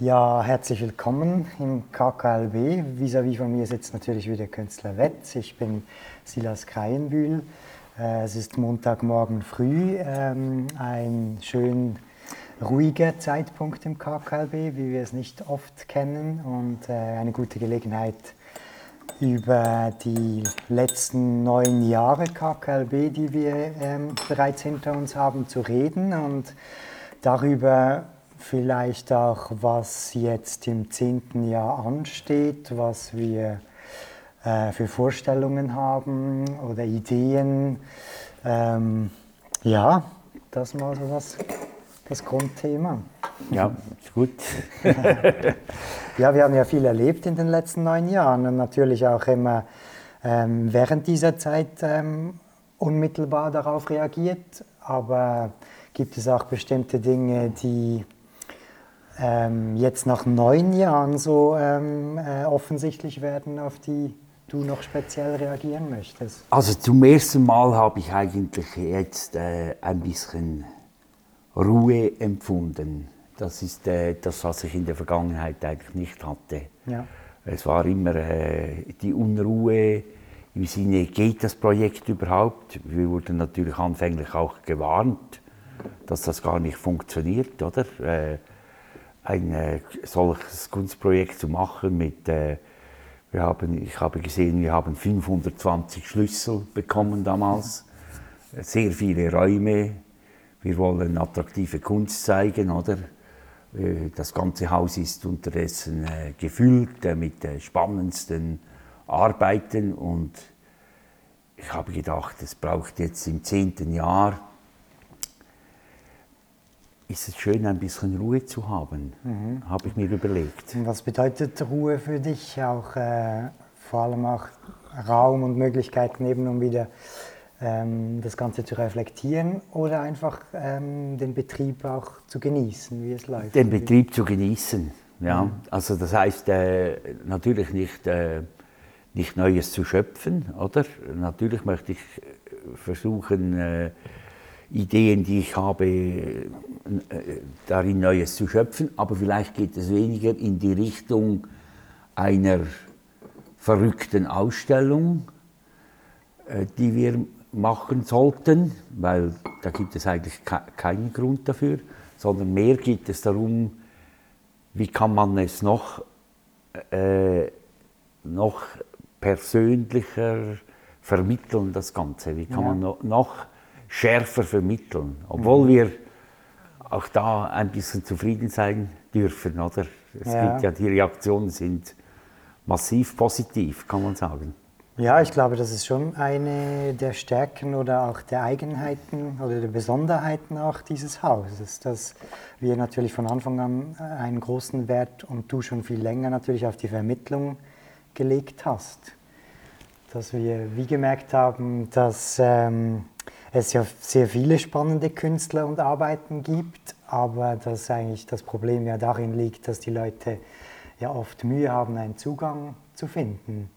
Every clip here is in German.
Ja, herzlich willkommen im KKLB. Vis-à-vis von mir sitzt natürlich wieder Künstler Wetz. Ich bin Silas Kreienbühl. Äh, es ist Montagmorgen früh, ähm, ein schön ruhiger Zeitpunkt im KKLB, wie wir es nicht oft kennen und äh, eine gute Gelegenheit, über die letzten neun Jahre KKLB, die wir ähm, bereits hinter uns haben, zu reden und darüber vielleicht auch, was jetzt im zehnten Jahr ansteht, was wir äh, für Vorstellungen haben oder Ideen. Ähm, ja, das mal so das, das Grundthema. Ja, ist gut. ja, wir haben ja viel erlebt in den letzten neun Jahren und natürlich auch immer ähm, während dieser Zeit ähm, unmittelbar darauf reagiert. Aber gibt es auch bestimmte Dinge, die ähm, jetzt nach neun Jahren so ähm, äh, offensichtlich werden, auf die du noch speziell reagieren möchtest? Also zum ersten Mal habe ich eigentlich jetzt äh, ein bisschen Ruhe empfunden. Das ist äh, das, was ich in der Vergangenheit eigentlich nicht hatte. Ja. Es war immer äh, die Unruhe im Sinne, geht das Projekt überhaupt? Wir wurden natürlich anfänglich auch gewarnt, dass das gar nicht funktioniert, oder? Ein äh, solches Kunstprojekt zu machen mit äh, wir haben, ich habe gesehen, wir haben 520 Schlüssel bekommen damals, sehr viele Räume. Wir wollen attraktive Kunst zeigen, oder? Äh, das ganze Haus ist unterdessen äh, gefüllt äh, mit spannendsten Arbeiten und ich habe gedacht, es braucht jetzt im zehnten Jahr ist es schön, ein bisschen Ruhe zu haben, mhm. habe ich mir überlegt. Und was bedeutet Ruhe für dich? Auch äh, vor allem auch Raum und Möglichkeiten eben, um wieder ähm, das Ganze zu reflektieren oder einfach ähm, den Betrieb auch zu genießen, wie es läuft? Den Betrieb zu genießen, ja. Mhm. Also das heißt äh, natürlich nicht, äh, nicht Neues zu schöpfen, oder? Natürlich möchte ich versuchen, äh, Ideen, die ich habe, äh, darin Neues zu schöpfen, aber vielleicht geht es weniger in die Richtung einer verrückten Ausstellung, äh, die wir machen sollten, weil da gibt es eigentlich keinen Grund dafür, sondern mehr geht es darum, wie kann man es noch, äh, noch persönlicher vermitteln, das Ganze, wie kann ja. man noch, noch schärfer vermitteln. Obwohl mhm. wir auch da ein bisschen zufrieden sein dürfen, oder? Es ja. gibt ja, die Reaktionen sind massiv positiv, kann man sagen. Ja, ich glaube, das ist schon eine der Stärken oder auch der Eigenheiten oder der Besonderheiten auch dieses Hauses, dass wir natürlich von Anfang an einen großen Wert und du schon viel länger natürlich auf die Vermittlung gelegt hast. Dass wir wie gemerkt haben, dass ähm, es ja sehr viele spannende Künstler und Arbeiten gibt, aber dass eigentlich das Problem ja darin liegt, dass die Leute ja oft Mühe haben, einen Zugang zu finden.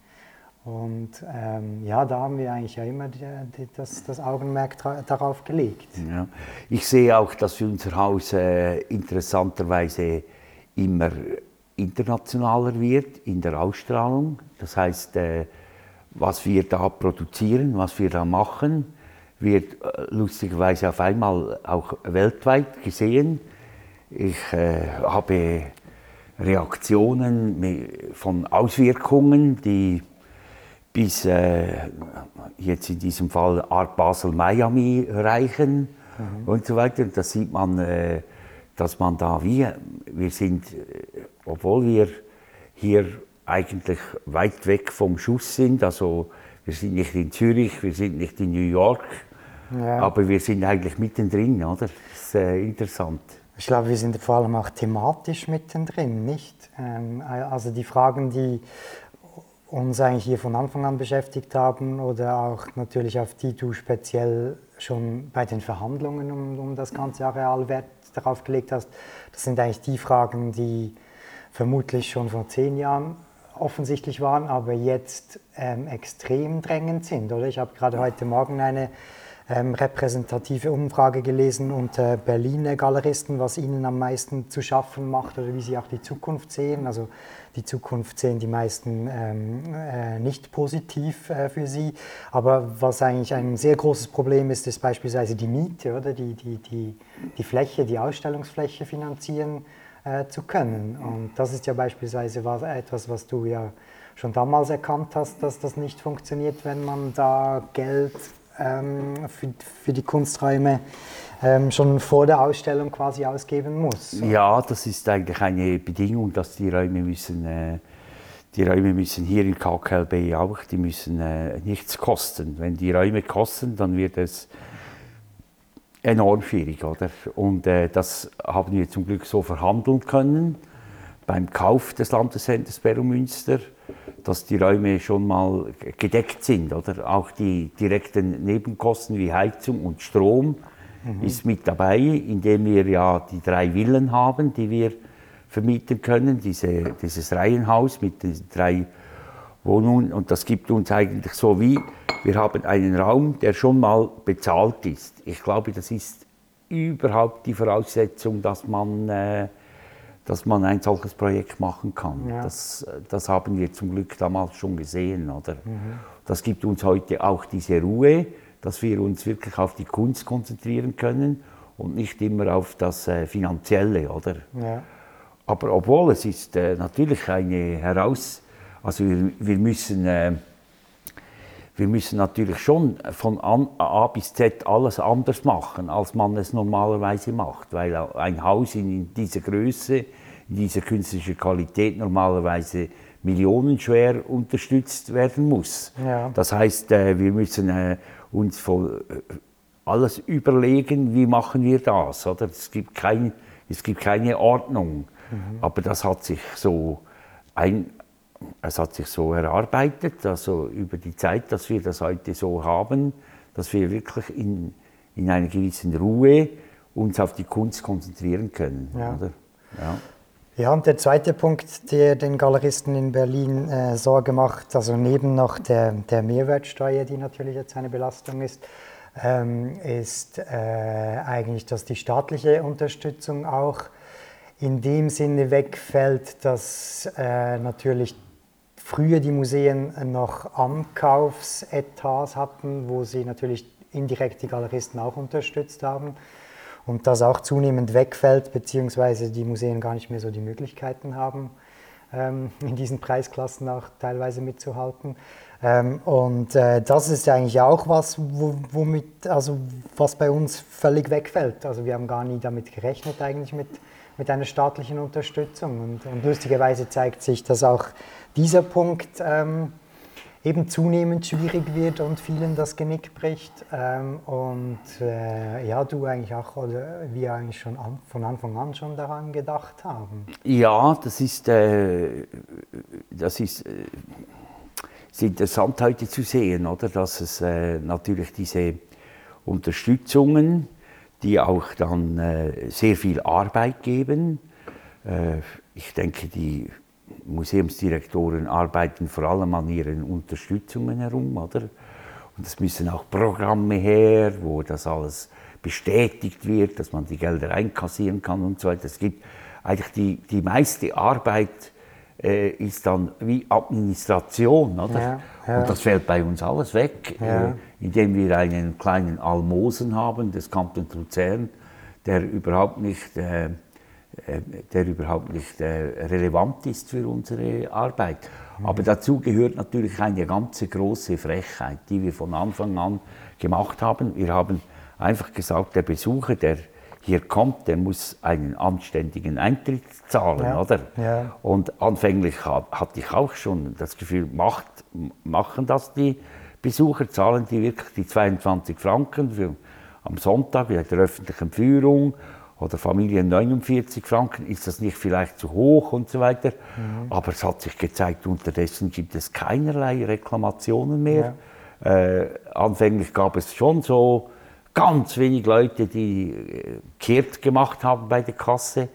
Und ähm, ja, da haben wir eigentlich ja immer die, die, das, das, Augenmerk darauf gelegt. Ja. Ich sehe auch, dass unser Haus äh, interessanterweise immer internationaler wird in der Ausstrahlung. Das heißt, äh, was wir da produzieren, was wir da machen, wird äh, lustigerweise auf einmal auch weltweit gesehen. Ich äh, habe Reaktionen von Auswirkungen, die bis äh, jetzt in diesem Fall Art Basel Miami reichen mhm. und so weiter. Da sieht man, äh, dass man da wie, wir sind, äh, obwohl wir hier eigentlich weit weg vom Schuss sind, also wir sind nicht in Zürich, wir sind nicht in New York, ja. Aber wir sind eigentlich mittendrin, oder? Das ist äh, interessant. Ich glaube, wir sind vor allem auch thematisch mittendrin, nicht? Ähm, also die Fragen, die uns eigentlich hier von Anfang an beschäftigt haben oder auch natürlich auf die du speziell schon bei den Verhandlungen um, um das ganze Areal Wert darauf gelegt hast, das sind eigentlich die Fragen, die vermutlich schon vor zehn Jahren offensichtlich waren, aber jetzt ähm, extrem drängend sind. Oder ich habe gerade heute Morgen eine ähm, repräsentative Umfrage gelesen unter Berliner Galeristen, was ihnen am meisten zu schaffen macht oder wie sie auch die Zukunft sehen. Also die Zukunft sehen die meisten ähm, äh, nicht positiv äh, für sie. Aber was eigentlich ein sehr großes Problem ist, ist beispielsweise die Miete oder die, die, die, die Fläche, die Ausstellungsfläche finanzieren äh, zu können. Und das ist ja beispielsweise was, etwas, was du ja schon damals erkannt hast, dass das nicht funktioniert, wenn man da Geld ähm, für, für, die Kunsträume ähm, schon vor der Ausstellung quasi ausgeben muss. Ja, das ist eigentlich eine Bedingung, dass die Räume müssen, äh, die Räume müssen hier in KKLB auch, die müssen äh, nichts kosten. Wenn die Räume kosten, dann wird es enorm schwierig, oder? Und äh, das haben wir zum Glück so verhandeln können beim Kauf des Landescenters Beromünster dass die Räume schon mal gedeckt sind. Oder auch die direkten Nebenkosten wie Heizung und Strom mhm. ist mit dabei, indem wir ja die drei Villen haben, die wir vermieten können, diese, dieses Reihenhaus mit den drei Wohnungen. Und das gibt uns eigentlich so wie, wir haben einen Raum, der schon mal bezahlt ist. Ich glaube, das ist überhaupt die Voraussetzung, dass man äh, dass man ein solches Projekt machen kann. Ja. Das, das haben wir zum Glück damals schon gesehen. Oder? Mhm. Das gibt uns heute auch diese Ruhe, dass wir uns wirklich auf die Kunst konzentrieren können und nicht immer auf das äh, Finanzielle. Oder? Ja. Aber obwohl es ist äh, natürlich eine Heraus... Also wir, wir müssen... Äh, wir müssen natürlich schon von A bis Z alles anders machen, als man es normalerweise macht, weil ein Haus in dieser Größe, in dieser künstlichen Qualität normalerweise millionenschwer unterstützt werden muss. Ja. Das heißt, äh, wir müssen äh, uns äh, alles überlegen, wie machen wir das. Oder? Es, gibt kein, es gibt keine Ordnung, mhm. aber das hat sich so ein, es hat sich so erarbeitet, also über die Zeit, dass wir das heute so haben, dass wir wirklich in, in einer gewissen Ruhe uns auf die Kunst konzentrieren können. Ja. Ja. Ja, und der zweite Punkt, der den Galeristen in Berlin äh, Sorge macht, also neben noch der, der Mehrwertsteuer, die natürlich jetzt eine Belastung ist, ähm, ist äh, eigentlich, dass die staatliche Unterstützung auch in dem Sinne wegfällt, dass äh, natürlich früher die Museen noch Ankaufsetats hatten, wo sie natürlich indirekt die Galeristen auch unterstützt haben und das auch zunehmend wegfällt, beziehungsweise die Museen gar nicht mehr so die Möglichkeiten haben, ähm, in diesen Preisklassen auch teilweise mitzuhalten. Ähm, und äh, das ist eigentlich auch was, womit, also was bei uns völlig wegfällt. Also wir haben gar nie damit gerechnet eigentlich mit, mit einer staatlichen Unterstützung. Und, und lustigerweise zeigt sich, dass auch dieser Punkt ähm, eben zunehmend schwierig wird und vielen das Genick bricht. Ähm, und äh, ja, du eigentlich auch, oder wir eigentlich schon an, von Anfang an schon daran gedacht haben. Ja, das ist, äh, das ist, äh, ist interessant heute zu sehen, oder? dass es äh, natürlich diese Unterstützungen, die auch dann äh, sehr viel Arbeit geben, äh, ich denke, die Museumsdirektoren arbeiten vor allem an ihren Unterstützungen herum, oder? Und es müssen auch Programme her, wo das alles bestätigt wird, dass man die Gelder einkassieren kann und so weiter. Es gibt eigentlich die, die meiste Arbeit äh, ist dann wie Administration, oder? Ja, ja. Und das fällt bei uns alles weg, ja. äh, indem wir einen kleinen Almosen haben des Kanton Luzern, der überhaupt nicht äh, äh, der überhaupt nicht äh, relevant ist für unsere Arbeit. Mhm. Aber dazu gehört natürlich eine ganze große Frechheit, die wir von Anfang an gemacht haben. Wir haben einfach gesagt, der Besucher, der hier kommt, der muss einen anständigen Eintritt zahlen, ja. oder? Ja. Und anfänglich hatte ich auch schon das Gefühl, macht, machen das die Besucher, zahlen die wirklich die 22 Franken für, am Sonntag bei der öffentlichen Führung oder Familien 49 Franken, ist das nicht vielleicht zu hoch und so weiter. Mhm. Aber es hat sich gezeigt, unterdessen gibt es keinerlei Reklamationen mehr. Ja. Äh, anfänglich gab es schon so ganz wenig Leute, die äh, kehrt gemacht haben bei der Kasse.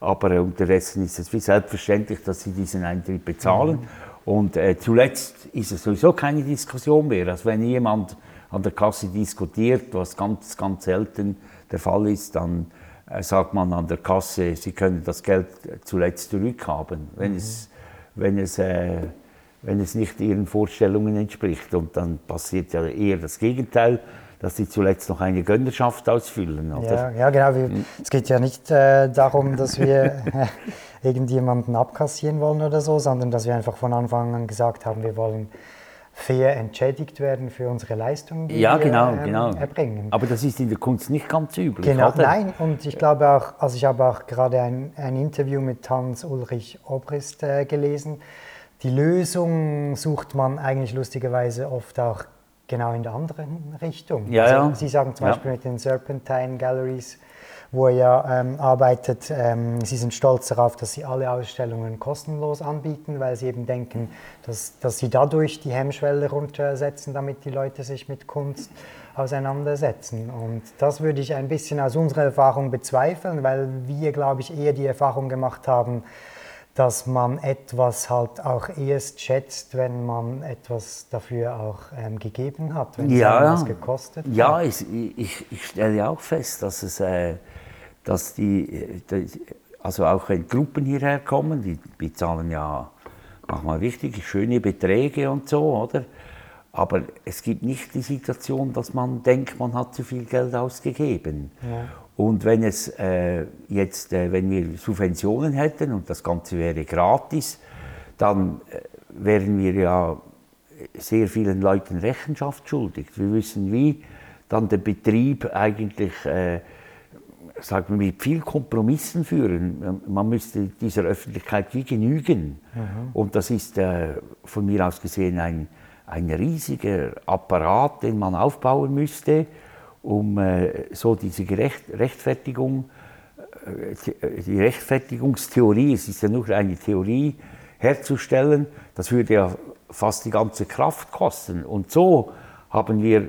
Aber unterdessen ist es wie selbstverständlich, dass sie diesen Eintritt bezahlen. Mhm. Und äh, zuletzt ist es sowieso keine Diskussion mehr. Also wenn jemand an der Kasse diskutiert, was ganz, ganz selten der Fall ist, dann äh, sagt man an der Kasse, Sie können das Geld zuletzt zurückhaben, wenn mhm. es, wenn es äh, wenn es nicht ihren Vorstellungen entspricht. Und dann passiert ja eher das Gegenteil, dass sie zuletzt noch eine Gönnerschaft ausfüllen. Oder? Ja, ja, genau. Wir, es geht ja nicht äh, darum, dass wir irgendjemanden abkassieren wollen oder so, sondern dass wir einfach von Anfang an gesagt haben, wir wollen fair entschädigt werden für unsere Leistungen, die ja, genau, wir ähm, genau. erbringen. Aber das ist in der Kunst nicht ganz üblich. Genau, oder? nein. Und ich glaube auch, also ich habe auch gerade ein, ein Interview mit Hans-Ulrich Obrist äh, gelesen, die Lösung sucht man eigentlich lustigerweise oft auch genau in der anderen Richtung. Ja, also, ja. Sie sagen zum Beispiel mit den Serpentine Galleries, wo er ja ähm, arbeitet, ähm, Sie sind stolz darauf, dass Sie alle Ausstellungen kostenlos anbieten, weil Sie eben denken, dass, dass Sie dadurch die Hemmschwelle runtersetzen, damit die Leute sich mit Kunst auseinandersetzen. Und das würde ich ein bisschen aus unserer Erfahrung bezweifeln, weil wir, glaube ich, eher die Erfahrung gemacht haben, dass man etwas halt auch erst schätzt, wenn man etwas dafür auch ähm, gegeben hat, wenn ja, es etwas gekostet ja, hat. Ja, ich, ich, ich, stelle auch fest, dass es, äh, dass die, die, also auch wenn Gruppen hierher kommen, die bezahlen ja manchmal wichtige, schöne Beträge und so, oder? Aber es gibt nicht die Situation, dass man denkt, man hat zu viel Geld ausgegeben. Ja. Und wenn es äh, jetzt, äh, wenn wir Subventionen hätten und das Ganze wäre gratis, dann äh, wären wir ja sehr vielen Leuten Rechenschaft schuldig. Wir wissen, wie dann der Betrieb eigentlich, äh, sagen wir, mit viel Kompromissen führen. Man müsste dieser Öffentlichkeit wie genügen. Mhm. Und das ist äh, von mir aus gesehen ein, ein riesiger Apparat, den man aufbauen müsste um äh, so diese Gerecht Rechtfertigung, äh, die Rechtfertigungstheorie, es ist ja nur eine Theorie, herzustellen, das würde ja fast die ganze Kraft kosten. Und so haben wir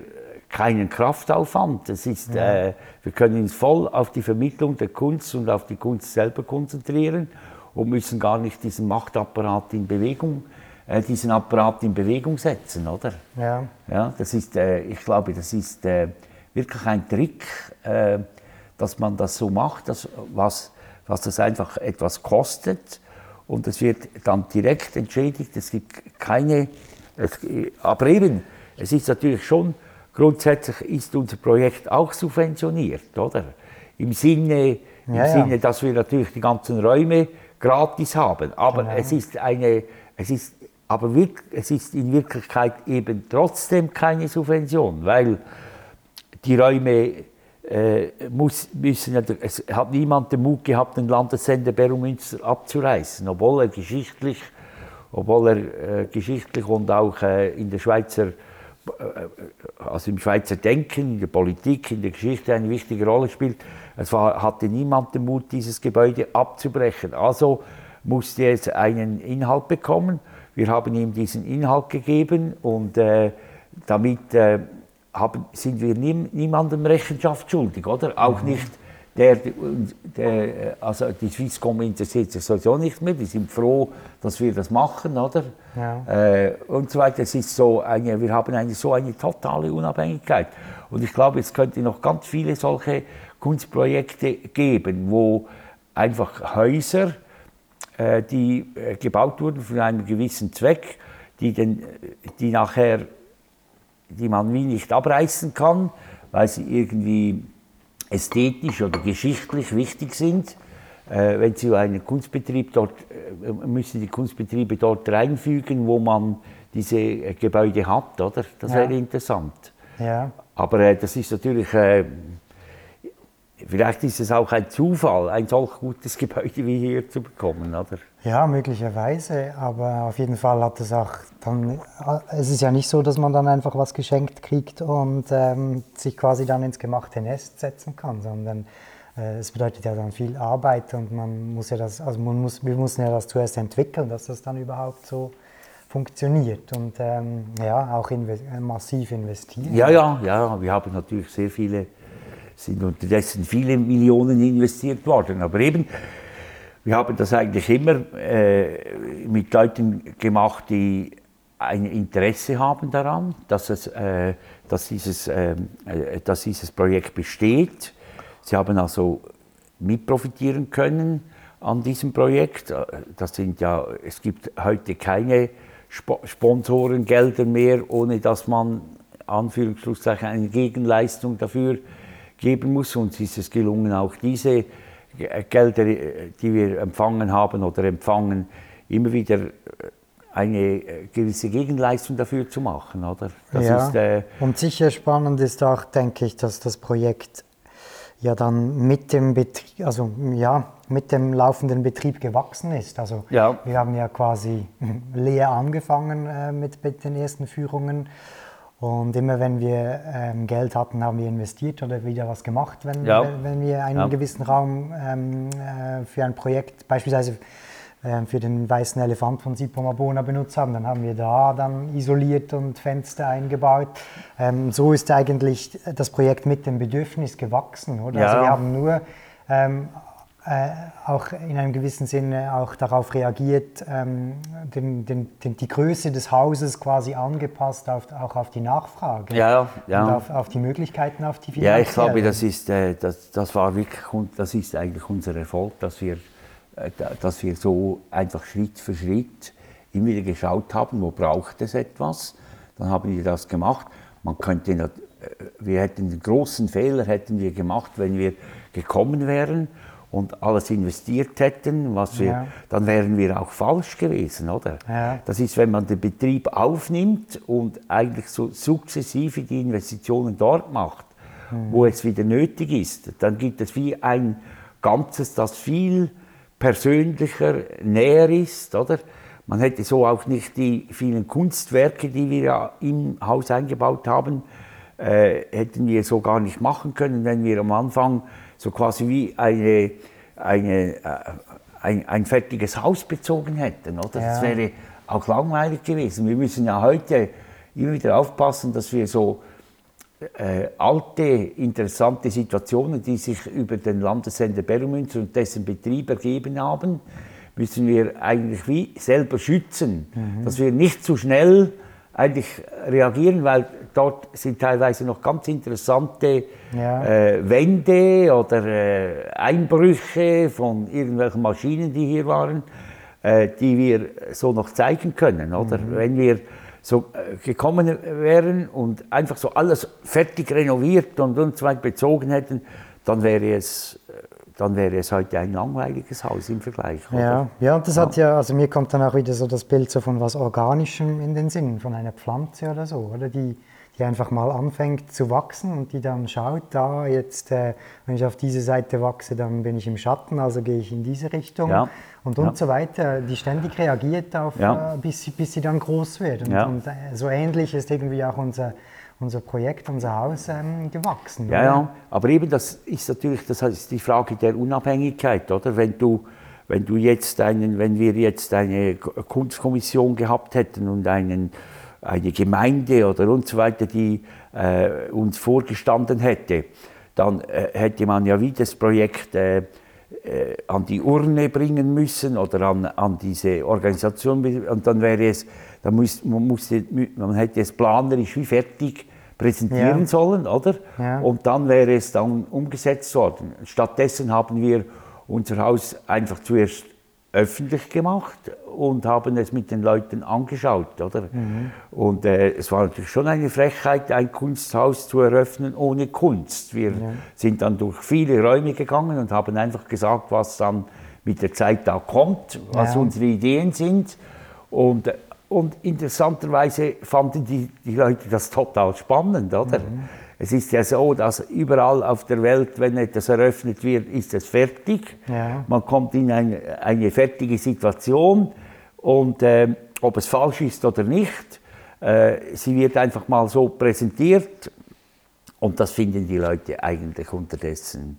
keinen Kraftaufwand. Das ist, ja. äh, wir können uns voll auf die Vermittlung der Kunst und auf die Kunst selber konzentrieren und müssen gar nicht diesen Machtapparat in Bewegung, äh, diesen Apparat in Bewegung setzen, oder? Ja. ja das ist, äh, ich glaube, das ist äh, wirklich ein Trick, äh, dass man das so macht, dass, was, was das einfach etwas kostet und es wird dann direkt entschädigt. Es gibt keine, es, aber eben, es ist natürlich schon, grundsätzlich ist unser Projekt auch subventioniert, oder? Im Sinne, im ja, Sinne ja. dass wir natürlich die ganzen Räume gratis haben. Aber genau. es ist eine, es ist, aber es ist in Wirklichkeit eben trotzdem keine Subvention, weil die Räume äh, muss, müssen, es hat niemand den Mut gehabt, den Landessender Beromünster abzureißen, obwohl er geschichtlich, obwohl er äh, geschichtlich und auch äh, in der Schweizer, äh, also im Schweizer Denken, in der Politik, in der Geschichte eine wichtige Rolle spielt. Es war, hatte niemand den Mut, dieses Gebäude abzubrechen. Also musste es einen Inhalt bekommen. Wir haben ihm diesen Inhalt gegeben und äh, damit äh, haben, sind wir nie, niemandem Rechenschaft schuldig, oder? Auch mhm. nicht der, der, also die Swisscom interessiert sich sowieso nicht mehr, die sind froh, dass wir das machen, oder? Ja. Äh, und so weiter. Es ist so eine, wir haben eine, so eine totale Unabhängigkeit. Und ich glaube, es könnte noch ganz viele solche Kunstprojekte geben, wo einfach Häuser, äh, die äh, gebaut wurden für einen gewissen Zweck, die, den, die nachher die man wie nicht abreißen kann, weil sie irgendwie ästhetisch oder geschichtlich wichtig sind. Äh, wenn Sie einen Kunstbetrieb dort, äh, müssen die Kunstbetriebe dort reinfügen, wo man diese äh, Gebäude hat, oder? Das ja. wäre interessant. Ja. Aber äh, das ist natürlich äh, Vielleicht ist es auch ein Zufall, ein solch gutes Gebäude wie hier zu bekommen, oder? Ja, möglicherweise, aber auf jeden Fall hat es auch dann, es ist ja nicht so, dass man dann einfach was geschenkt kriegt und ähm, sich quasi dann ins gemachte Nest setzen kann, sondern äh, es bedeutet ja dann viel Arbeit und man muss ja das, also man muss, wir mussten ja das zuerst entwickeln, dass das dann überhaupt so funktioniert und ähm, ja, auch inve massiv investieren. Ja, ja, ja, wir haben natürlich sehr viele sind unterdessen viele Millionen investiert worden. Aber eben, wir haben das eigentlich immer äh, mit Leuten gemacht, die ein Interesse haben daran, dass, es, äh, dass, dieses, ähm, äh, dass dieses Projekt besteht. Sie haben also mitprofitieren können an diesem Projekt. Das sind ja, es gibt heute keine Sp Sponsorengelder mehr, ohne dass man Anführungszeichen eine Gegenleistung dafür geben muss. Uns ist es gelungen, auch diese Gelder, die wir empfangen haben oder empfangen, immer wieder eine gewisse Gegenleistung dafür zu machen. Oder? Das ja, ist, äh, und sicher spannend ist auch, denke ich, dass das Projekt ja dann mit dem Betrieb, also ja, mit dem laufenden Betrieb gewachsen ist. Also ja. wir haben ja quasi leer angefangen äh, mit, mit den ersten Führungen. Und immer wenn wir ähm, Geld hatten, haben wir investiert oder wieder was gemacht, wenn, ja. wenn wir einen ja. gewissen Raum ähm, äh, für ein Projekt, beispielsweise ähm, für den weißen Elefant von Sipomabona benutzt haben. Dann haben wir da dann isoliert und Fenster eingebaut. Ähm, so ist eigentlich das Projekt mit dem Bedürfnis gewachsen. Oder? Ja. Also wir haben nur ähm, äh, auch in einem gewissen Sinne auch darauf reagiert, ähm, den, den, den, die Größe des Hauses quasi angepasst, auf, auch auf die Nachfrage ja, ja. und auf, auf die Möglichkeiten, auf die. Ja, ich glaube, das ist, äh, das, das war wirklich, das ist eigentlich unser Erfolg, dass wir äh, dass wir so einfach Schritt für Schritt immer wieder geschaut haben, wo braucht es etwas. Dann haben wir das gemacht. Man könnte, äh, wir hätten den großen Fehler hätten wir gemacht, wenn wir gekommen wären und alles investiert hätten, was wir, ja. dann wären wir auch falsch gewesen, oder? Ja. Das ist, wenn man den Betrieb aufnimmt und eigentlich so sukzessive die Investitionen dort macht, mhm. wo es wieder nötig ist, dann gibt es wie ein Ganzes, das viel persönlicher, näher ist, oder? Man hätte so auch nicht die vielen Kunstwerke, die wir ja im Haus eingebaut haben, äh, hätten wir so gar nicht machen können, wenn wir am Anfang so quasi wie eine, eine, äh, ein, ein, fertiges Haus bezogen hätten. Oder? Ja. Das wäre auch langweilig gewesen. Wir müssen ja heute immer wieder aufpassen, dass wir so äh, alte, interessante Situationen, die sich über den Landessender Berumünster und dessen Betrieb ergeben haben, müssen wir eigentlich wie selber schützen, mhm. dass wir nicht zu schnell eigentlich reagieren, weil dort sind teilweise noch ganz interessante ja. äh, Wände oder äh, Einbrüche von irgendwelchen Maschinen, die hier waren, äh, die wir so noch zeigen können. Oder mhm. wenn wir so äh, gekommen wären und einfach so alles fertig renoviert und uns weit bezogen hätten, dann wäre es äh, dann wäre es heute ein langweiliges Haus im Vergleich. Oder? Ja, ja, das ja. hat ja, also mir kommt dann auch wieder so das Bild so von was Organischem in den Sinn, von einer Pflanze oder so, oder die, die einfach mal anfängt zu wachsen und die dann schaut, da jetzt, äh, wenn ich auf diese Seite wachse, dann bin ich im Schatten, also gehe ich in diese Richtung ja. und, und ja. so weiter. Die ständig reagiert auf, ja. äh, bis, sie, bis sie dann groß wird. Und, und äh, so ähnlich ist irgendwie auch unser, unser Projekt, unser Haus ähm, gewachsen. Ja, ja, aber eben das ist natürlich das ist die Frage der Unabhängigkeit, oder? Wenn du, wenn du jetzt einen, wenn wir jetzt eine Kunstkommission gehabt hätten und einen eine Gemeinde oder und so weiter, die äh, uns vorgestanden hätte, dann äh, hätte man ja wie das Projekt äh, äh an die Urne bringen müssen oder an, an diese Organisation und dann wäre es, dann muss, man, musste, man hätte es planerisch wie fertig präsentieren ja. sollen, oder? Ja. Und dann wäre es dann umgesetzt worden. Stattdessen haben wir unser Haus einfach zuerst öffentlich gemacht und haben es mit den Leuten angeschaut, oder? Mhm. Und äh, es war natürlich schon eine Frechheit, ein Kunsthaus zu eröffnen ohne Kunst. Wir ja. sind dann durch viele Räume gegangen und haben einfach gesagt, was dann mit der Zeit da kommt, was ja. unsere Ideen sind. Und, und interessanterweise fanden die, die Leute das total spannend, oder? Mhm. Es ist ja so, dass überall auf der Welt, wenn etwas eröffnet wird, ist es fertig. Ja. Man kommt in eine, eine fertige Situation und äh, ob es falsch ist oder nicht, äh, sie wird einfach mal so präsentiert und das finden die Leute eigentlich unterdessen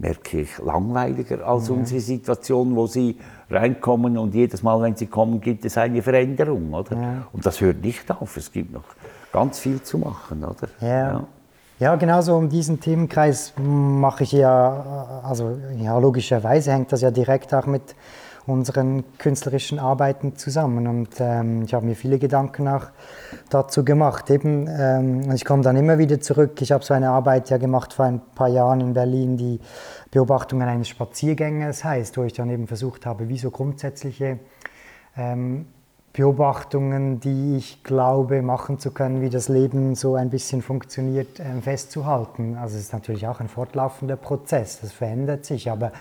merke ich, langweiliger als ja. unsere Situation, wo sie reinkommen und jedes Mal, wenn sie kommen, gibt es eine Veränderung, oder? Ja. Und das hört nicht auf. Es gibt noch ganz viel zu machen, oder? Ja. Ja, genauso um diesen Themenkreis mache ich ja, also ja, logischerweise hängt das ja direkt auch mit unseren künstlerischen Arbeiten zusammen. Und ähm, ich habe mir viele Gedanken auch dazu gemacht. Eben, ähm, ich komme dann immer wieder zurück. Ich habe so eine Arbeit ja gemacht vor ein paar Jahren in Berlin, die Beobachtungen eines Spaziergängers heißt, wo ich dann eben versucht habe, wie so grundsätzliche ähm, Beobachtungen, die ich glaube machen zu können, wie das Leben so ein bisschen funktioniert, ähm, festzuhalten. Also es ist natürlich auch ein fortlaufender Prozess, das verändert sich, aber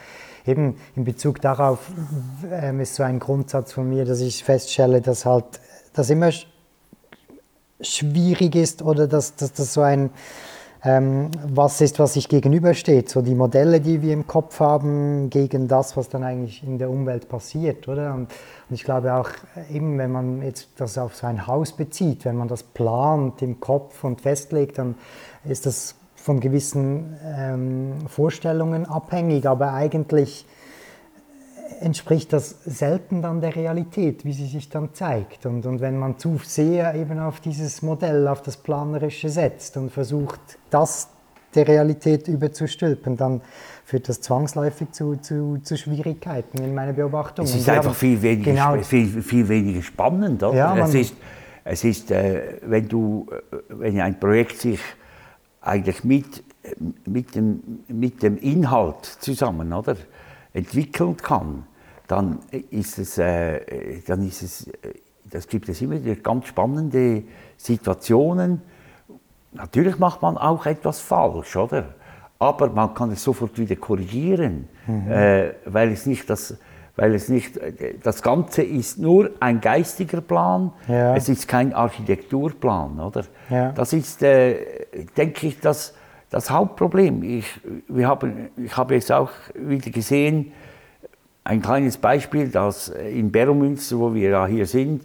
eben in Bezug darauf ähm, ist so ein Grundsatz von mir, dass ich feststelle, dass halt das immer schwierig ist oder dass, dass das so ein ähm, was ist, was sich gegenübersteht. So die Modelle, die wir im Kopf haben, gegen das, was dann eigentlich in der Umwelt passiert, oder? Und, und ich glaube auch eben, wenn man jetzt das auf so ein Haus bezieht, wenn man das plant im Kopf und festlegt, dann ist das von gewissen ähm, Vorstellungen abhängig, aber eigentlich entspricht das selten dann der Realität, wie sie sich dann zeigt. Und, und wenn man zu sehr eben auf dieses Modell, auf das Planerische setzt und versucht, das der Realität überzustülpen, dann führt das zwangsläufig zu, zu, zu Schwierigkeiten in meiner Beobachtung. Es ist einfach viel weniger, genau, viel, viel weniger spannend. Oder? Ja, es ist, es ist äh, wenn, du, äh, wenn ein Projekt sich eigentlich mit, mit, dem, mit dem Inhalt zusammen oder, entwickeln kann, dann ist es, äh, dann ist es, äh, das gibt es immer wieder ganz spannende Situationen. Natürlich macht man auch etwas falsch, oder? Aber man kann es sofort wieder korrigieren, mhm. äh, weil es nicht das, weil es nicht, äh, das Ganze ist nur ein geistiger Plan, ja. es ist kein Architekturplan, oder? Ja. Das ist, äh, denke ich, das, das Hauptproblem. Ich, wir haben, ich habe es auch wieder gesehen, ein kleines Beispiel, dass in Beromünster, wo wir ja hier sind,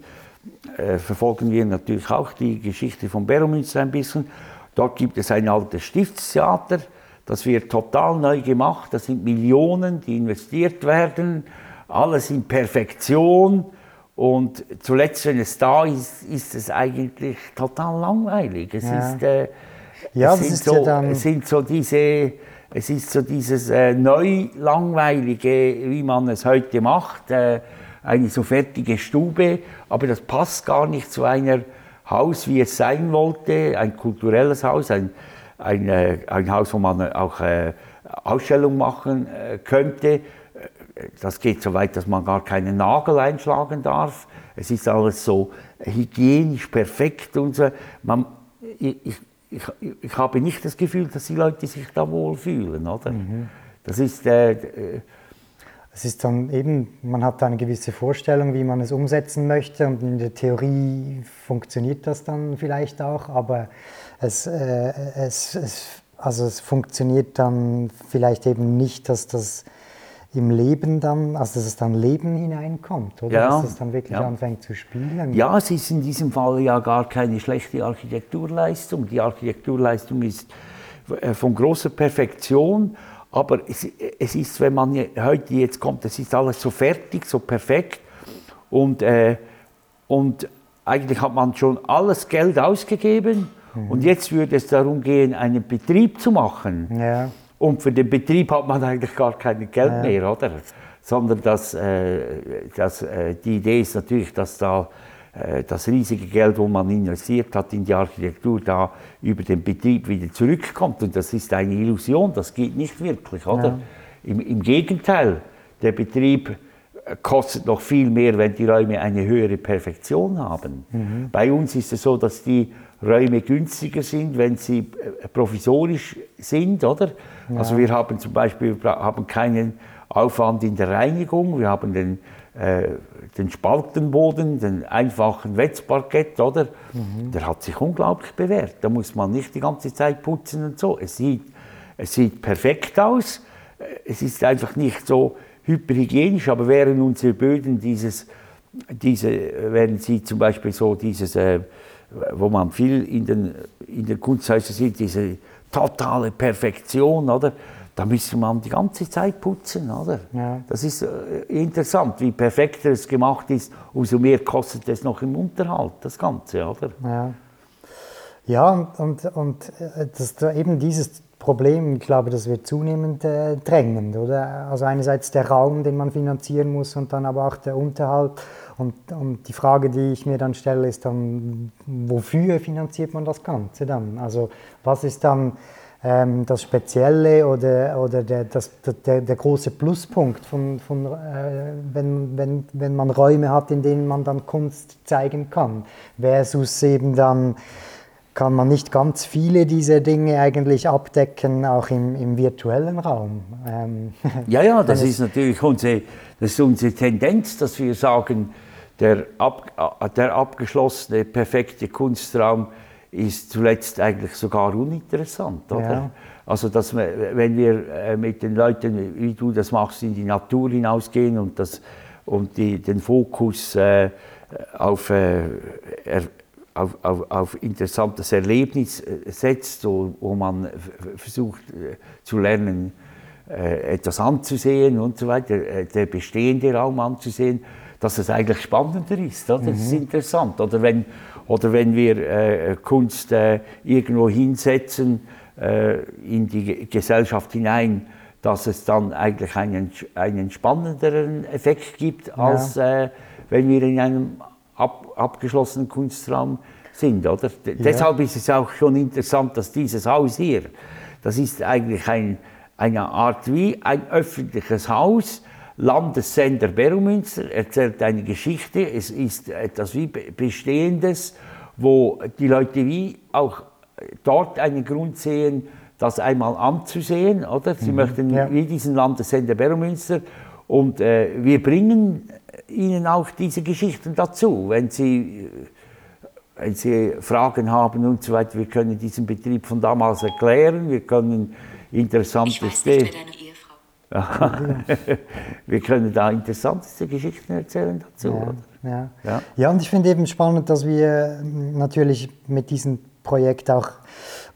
äh, verfolgen wir natürlich auch die Geschichte von Beromünster ein bisschen. Dort gibt es ein altes Stiftstheater, das wird total neu gemacht. Das sind Millionen, die investiert werden, alles in Perfektion. Und zuletzt, wenn es da ist, ist es eigentlich total langweilig. Es ja. ist, äh, ja, es sind, so, ja dann... es sind so diese es ist so dieses äh, neu langweilige, wie man es heute macht, äh, eine so fertige Stube, aber das passt gar nicht zu einer Haus, wie es sein wollte, ein kulturelles Haus, ein, ein, äh, ein Haus, wo man auch äh, Ausstellung machen äh, könnte. Das geht so weit, dass man gar keinen Nagel einschlagen darf. Es ist alles so hygienisch perfekt und so. Man, ich, ich, ich habe nicht das Gefühl, dass die Leute sich da wohlfühlen. Oder? Mhm. Das ist. Äh, es ist dann eben, man hat eine gewisse Vorstellung, wie man es umsetzen möchte und in der Theorie funktioniert das dann vielleicht auch, aber es, äh, es, es, also es funktioniert dann vielleicht eben nicht, dass das im Leben dann, also dass es dann Leben hineinkommt, oder? Ja, dass es dann wirklich ja. anfängt zu spielen. Ja, es ist in diesem Fall ja gar keine schlechte Architekturleistung. Die Architekturleistung ist äh, von großer Perfektion, aber es, es ist, wenn man heute jetzt kommt, es ist alles so fertig, so perfekt und, äh, und eigentlich hat man schon alles Geld ausgegeben mhm. und jetzt würde es darum gehen, einen Betrieb zu machen. Ja. Und für den Betrieb hat man eigentlich gar kein Geld ja. mehr, oder? Sondern dass, äh, dass, äh, die Idee ist natürlich, dass da äh, das riesige Geld, das man investiert hat in die Architektur, da über den Betrieb wieder zurückkommt. Und das ist eine Illusion, das geht nicht wirklich, oder? Ja. Im, Im, Gegenteil, der Betrieb äh, kostet noch viel mehr, wenn die Räume eine höhere Perfektion haben. Mhm. Bei uns ist es so, dass die Räume günstiger sind, wenn sie äh, provisorisch sind, oder? Ja. Also wir haben zum Beispiel haben keinen Aufwand in der Reinigung, wir haben den, äh, den Spaltenboden, den einfachen Wetzparkett, oder? Mhm. Der hat sich unglaublich bewährt. Da muss man nicht die ganze Zeit putzen und so. Es sieht, es sieht perfekt aus. Äh, es ist einfach nicht so hyperhygienisch, aber wären unsere Böden dieses, diese, wären sie zum Beispiel so dieses äh, wo man viel in den, in den Kunsthäusern sieht, diese totale Perfektion, oder? Da müsste man die ganze Zeit putzen, oder? Ja. Das ist äh, interessant, wie perfekter es gemacht ist, umso mehr kostet es noch im Unterhalt, das Ganze, oder? Ja, ja und, und, und äh, das, eben dieses Problem. Ich glaube, das wird zunehmend äh, drängend, oder? Also einerseits der Raum, den man finanzieren muss und dann aber auch der Unterhalt. Und, und die Frage, die ich mir dann stelle, ist dann, wofür finanziert man das Ganze dann? Also was ist dann ähm, das Spezielle oder, oder der, das, der, der große Pluspunkt, von, von, äh, wenn, wenn, wenn man Räume hat, in denen man dann Kunst zeigen kann, versus eben dann kann man nicht ganz viele dieser Dinge eigentlich abdecken, auch im, im virtuellen Raum. Ähm, ja, ja, das ist natürlich unsere, das ist unsere Tendenz, dass wir sagen, der, ab, der abgeschlossene, perfekte Kunstraum ist zuletzt eigentlich sogar uninteressant. Oder? Ja. Also, dass wir, wenn wir äh, mit den Leuten, wie du das machst, in die Natur hinausgehen und, das, und die, den Fokus äh, auf, äh, er, auf, auf, auf, interessantes Erlebnis äh, setzt, wo, wo man versucht äh, zu lernen, äh, etwas anzusehen und so weiter, der bestehende Raum anzusehen, dass es eigentlich spannender ist. Oder? Das ist mhm. interessant. Oder wenn, oder wenn wir äh, Kunst äh, irgendwo hinsetzen äh, in die Gesellschaft hinein, dass es dann eigentlich einen, einen spannenderen Effekt gibt, als ja. Wenn wir in einem ab, abgeschlossenen Kunstraum sind. Oder? Ja. Deshalb ist es auch schon interessant, dass dieses Haus hier, das ist eigentlich ein, eine Art wie ein öffentliches Haus, Landessender Berumünster erzählt eine Geschichte. Es ist etwas wie Bestehendes, wo die Leute wie auch dort einen Grund sehen, das einmal anzusehen. Oder? Sie mhm, möchten ja. wie diesen Landessender Berumünster. Und äh, wir bringen ihnen auch diese Geschichten dazu, wenn sie, wenn sie Fragen haben und so weiter. Wir können diesen Betrieb von damals erklären, wir können interessante Stellen. wir können da interessanteste Geschichten erzählen dazu. Ja, ja. ja. ja und ich finde eben spannend, dass wir natürlich mit diesem Projekt auch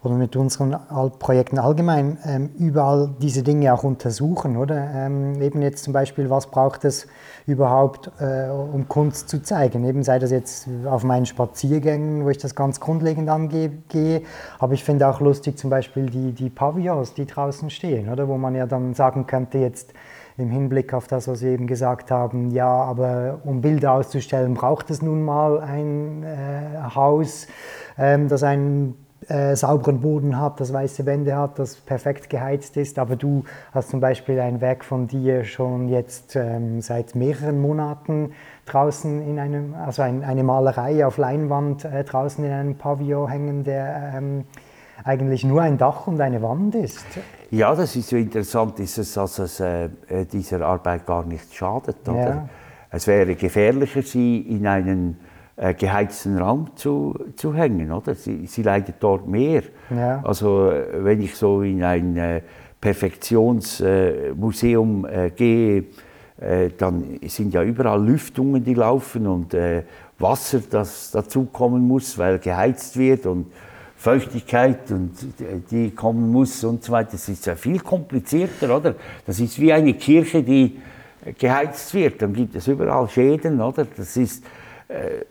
oder mit unseren Projekten allgemein ähm, überall diese Dinge auch untersuchen, oder? Ähm, eben jetzt zum Beispiel, was braucht es überhaupt, äh, um Kunst zu zeigen? Eben sei das jetzt auf meinen Spaziergängen, wo ich das ganz grundlegend angehe, aber ich finde auch lustig zum Beispiel die, die Pavillons, die draußen stehen, oder? Wo man ja dann sagen könnte jetzt, im Hinblick auf das, was Sie eben gesagt haben, ja, aber um Bilder auszustellen, braucht es nun mal ein äh, Haus, ähm, das einen äh, sauberen Boden hat, das weiße Wände hat, das perfekt geheizt ist. Aber du hast zum Beispiel ein Werk von dir schon jetzt ähm, seit mehreren Monaten draußen in einem, also ein, eine Malerei auf Leinwand äh, draußen in einem Pavillon hängen, der ähm, eigentlich nur ein Dach und eine Wand ist. Ja, das ist so interessant, ist es, dass es äh, äh dieser Arbeit gar nicht schadet. Ja. Es wäre gefährlicher, sie in einen geheizten Raum zu, zu hängen. Oder? Sie, sie leidet dort mehr. Ja. Also äh, wenn ich so in ein äh, Perfektionsmuseum äh, gehe, äh, dann sind ja überall Lüftungen, die laufen und äh, Wasser, das dazukommen muss, weil geheizt wird und Feuchtigkeit und die kommen muss und so weiter. Das ist ja viel komplizierter, oder? Das ist wie eine Kirche, die geheizt wird. Dann gibt es überall Schäden, oder? Das ist äh,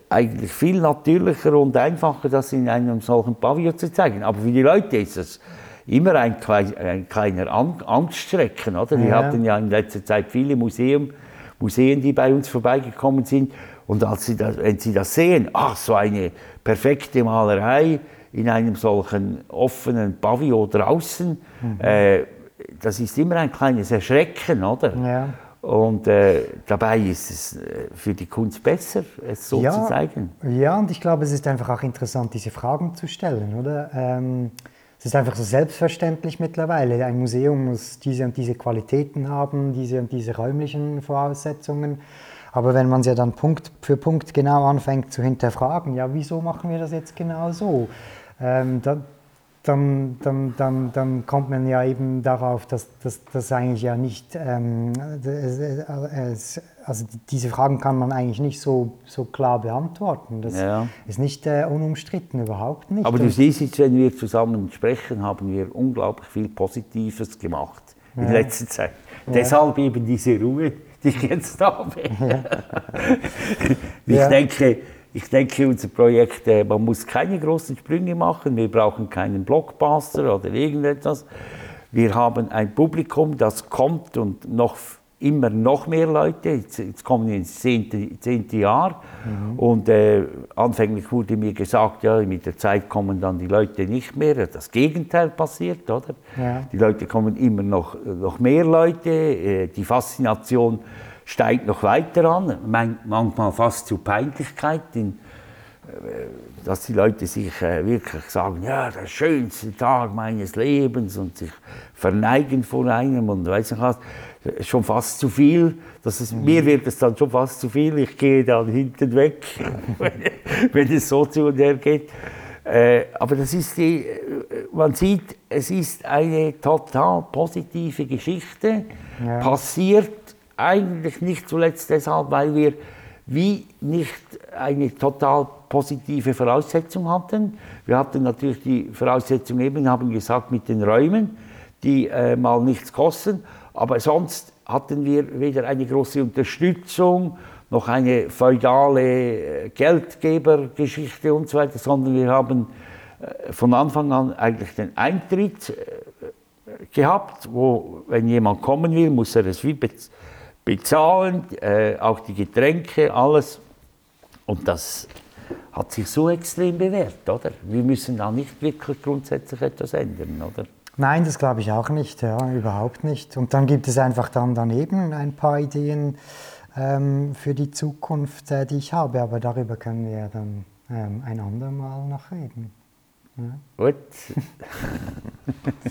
eigentlich viel natürlicher und einfacher, das in einem solchen Pavillon zu zeigen. Aber für die Leute ist es immer ein, ein kleiner Angststrecken. Oder? Wir ja. hatten ja in letzter Zeit viele Museum, Museen, die bei uns vorbeigekommen sind. Und als sie das, wenn sie das sehen, ach, so eine perfekte Malerei in einem solchen offenen Pavillon draußen, mhm. äh, das ist immer ein kleines Erschrecken, oder? Ja. Und äh, dabei ist es äh, für die Kunst besser, es so ja, zu zeigen. Ja, und ich glaube, es ist einfach auch interessant, diese Fragen zu stellen, oder? Ähm, es ist einfach so selbstverständlich mittlerweile. Ein Museum muss diese und diese Qualitäten haben, diese und diese räumlichen Voraussetzungen. Aber wenn man es ja dann Punkt für Punkt genau anfängt zu hinterfragen, ja, wieso machen wir das jetzt genau so? Ähm, da, dann, dann, dann, dann kommt man ja eben darauf, dass das eigentlich ja nicht, ähm, es, also diese Fragen kann man eigentlich nicht so, so klar beantworten. Das ja. ist nicht äh, unumstritten, überhaupt nicht. Aber du siehst jetzt, wenn wir zusammen sprechen, haben wir unglaublich viel Positives gemacht in ja. letzter Zeit. Ja. Deshalb eben diese Ruhe, die ich jetzt habe. ich denke, ich denke, unser Projekt, man muss keine großen Sprünge machen, wir brauchen keinen Blockbuster oder irgendetwas. Wir haben ein Publikum, das kommt und noch immer noch mehr Leute. Jetzt, jetzt kommen ins zehnte, zehnte Jahr. Mhm. Und äh, anfänglich wurde mir gesagt, ja, mit der Zeit kommen dann die Leute nicht mehr. Das Gegenteil passiert, oder? Ja. Die Leute kommen immer noch, noch mehr Leute. Äh, die Faszination steigt noch weiter an, manchmal fast zu Peinlichkeit. In, äh, dass die Leute sich äh, wirklich sagen, ja, der schönste Tag meines Lebens und sich verneigen vor einem und weiß nicht was schon fast zu viel. Das ist, mhm. Mir wird es dann schon fast zu viel. Ich gehe dann hinten weg, wenn, es so zu und her geht. Äh, aber das ist die, man sieht, es ist eine total positive Geschichte. Ja. Passiert eigentlich nicht zuletzt deshalb, weil wir wie nicht eine total positive Voraussetzung hatten. Wir hatten natürlich die Voraussetzung eben, haben gesagt, mit den Räumen, die äh, mal nichts kosten. Aber sonst hatten wir weder eine große Unterstützung noch eine feudale äh, Geldgebergeschichte und so weiter, sondern wir haben äh, von Anfang an eigentlich den Eintritt äh, gehabt, wo, wenn jemand kommen will, muss er es wie bezahlen, auch die Getränke, alles. Und das hat sich so extrem bewährt, oder? Wir müssen da nicht wirklich grundsätzlich etwas ändern, oder? Nein, das glaube ich auch nicht, ja, überhaupt nicht. Und dann gibt es einfach dann daneben ein paar Ideen ähm, für die Zukunft, äh, die ich habe, aber darüber können wir dann ähm, ein andermal noch reden. Ja. Gut.